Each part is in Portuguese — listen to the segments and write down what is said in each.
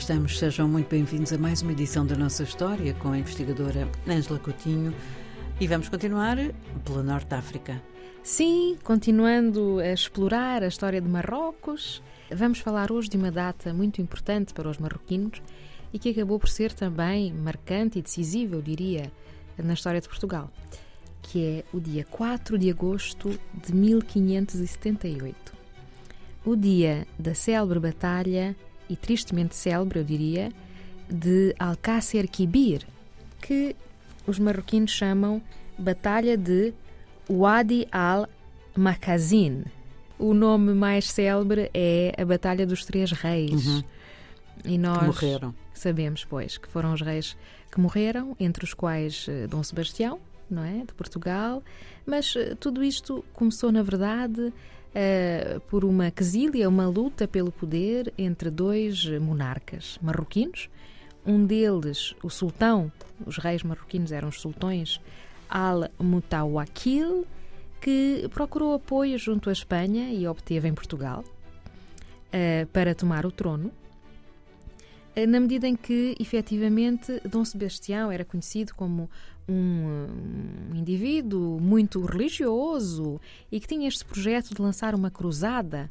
estamos, sejam muito bem-vindos a mais uma edição da nossa história com a investigadora Ângela Coutinho e vamos continuar pela Norte África. Sim, continuando a explorar a história de Marrocos, vamos falar hoje de uma data muito importante para os marroquinos e que acabou por ser também marcante e decisiva, eu diria, na história de Portugal, que é o dia 4 de agosto de 1578. O dia da célebre batalha, e tristemente célebre, eu diria, de Alcácer Quibir, que os marroquinos chamam Batalha de Wadi al-Makazin. O nome mais célebre é a Batalha dos Três Reis. Uhum. E nós Que morreram. sabemos, pois, que foram os reis que morreram, entre os quais eh, Dom Sebastião, não é, de Portugal. Mas eh, tudo isto começou, na verdade, eh, por uma quesília, uma luta pelo poder entre dois monarcas marroquinos. Um deles, o sultão, os reis marroquinos eram os sultões, Al-Mutawakil, que procurou apoio junto à Espanha e obteve em Portugal eh, para tomar o trono. Eh, Na medida em que, efetivamente, Dom Sebastião era conhecido como um, um indivíduo muito religioso e que tinha este projeto de lançar uma cruzada,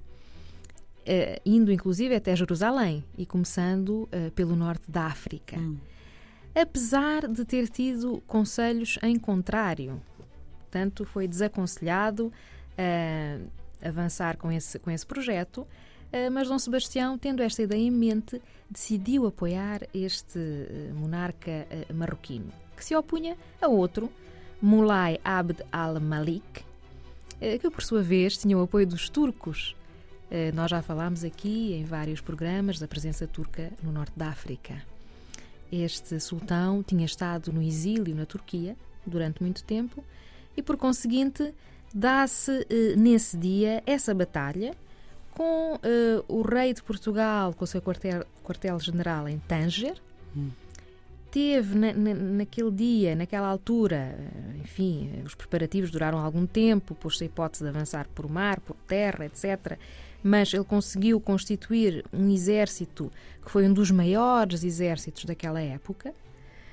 eh, indo inclusive até Jerusalém e começando eh, pelo norte da África. Apesar de ter tido conselhos em contrário, portanto, foi desaconselhado a avançar com esse, com esse projeto. Uh, Mas Dom Sebastião, tendo esta ideia em mente, decidiu apoiar este uh, monarca uh, marroquino, que se opunha a outro, Mulay Abd al-Malik, que por sua vez tinha o apoio dos turcos. Nós já falámos aqui em vários programas da presença turca no norte da África. Este sultão tinha estado no exílio na Turquia durante muito tempo e, por conseguinte, dá-se nesse dia essa batalha com o rei de Portugal com o seu quartel- quartel-general em Tanger. Teve na, na- naquele dia, naquela altura, eh, enfim, eh, os preparativos duraram algum tempo, pôs-se a hipótese de avançar por mar, por terra, etc. Mas ele conseguiu constituir um exército que foi um dos maiores exércitos daquela época.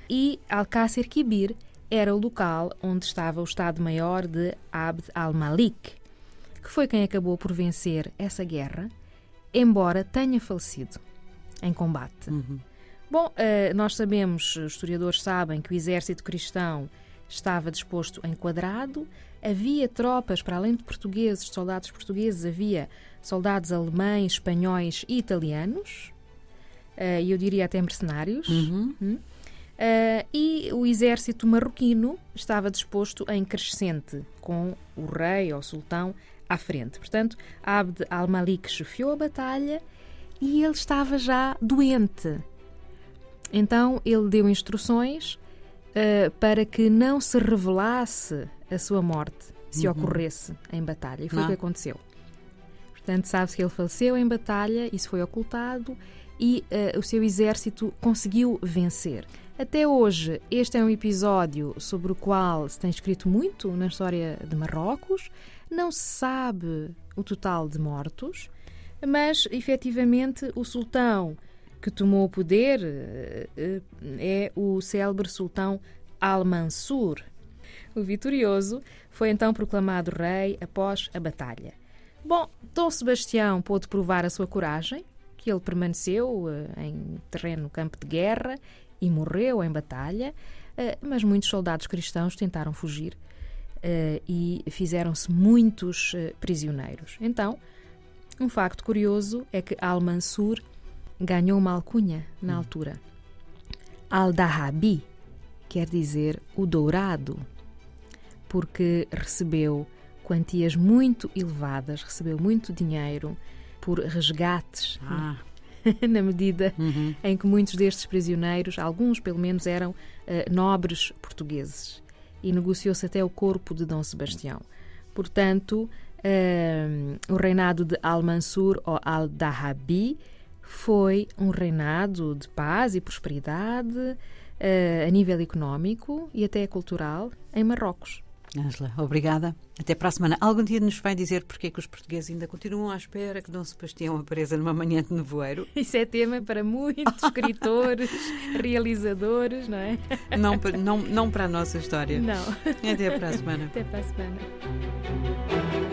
E Alcácer Quibir era o local onde estava o Estado-Maior de Abd al-Malik, que foi quem acabou por vencer essa guerra, embora tenha falecido em combate. Bom, eh, nós sabemos, os historiadores sabem, que o exército cristão estava disposto em quadrado, havia tropas, para além de portugueses, de soldados portugueses, havia soldados alemães, espanhóis e italianos, eh, e eu diria até mercenários. Hum? Eh, e o exército marroquino estava disposto em crescente, com o rei ou sultão à frente. Portanto, Abd al-Malik chefiou a batalha e ele estava já doente. Então ele deu instruções eh, para que não se revelasse a sua morte se ocorresse em batalha. E foi o Ah. que aconteceu. Portanto, sabe-se que ele faleceu em batalha, isso foi ocultado e eh, o seu exército conseguiu vencer. Até hoje, este é um episódio sobre o qual se tem escrito muito na história de Marrocos. Não se sabe o total de mortos, mas efetivamente o sultão que tomou o poder eh, eh, é o célebre sultão Al-Mansur. O vitorioso foi então proclamado rei após a batalha. Bom, Dom Sebastião pôde provar a sua coragem, que ele permaneceu eh, em terreno campo de guerra e morreu em batalha, mas muitos soldados cristãos tentaram fugir e fizeram-se muitos prisioneiros. Então, um facto curioso é que Al-Mansur ganhou uma alcunha na altura. Al-Dahabi quer dizer o dourado, porque recebeu quantias muito elevadas, recebeu muito dinheiro por resgates, Ah, na medida uhum. em que muitos destes prisioneiros, alguns pelo menos, eram eh, nobres portugueses. E negociou-se até o corpo de Dom Sebastião. Portanto, eh, o reinado de Al-Mansur ou Al-Dahabi foi um reinado de paz e prosperidade eh, a nível económico e até cultural em Marrocos. Ângela, obrigada. Até para a semana. Algum dia nos vai dizer porque é que os portugueses ainda continuam à espera que Dom Sebastião apareça numa manhã de nevoeiro? Isso é tema para muitos escritores, realizadores, não é? Não, não, não para a nossa história. Não. Até para a semana. Até para a semana.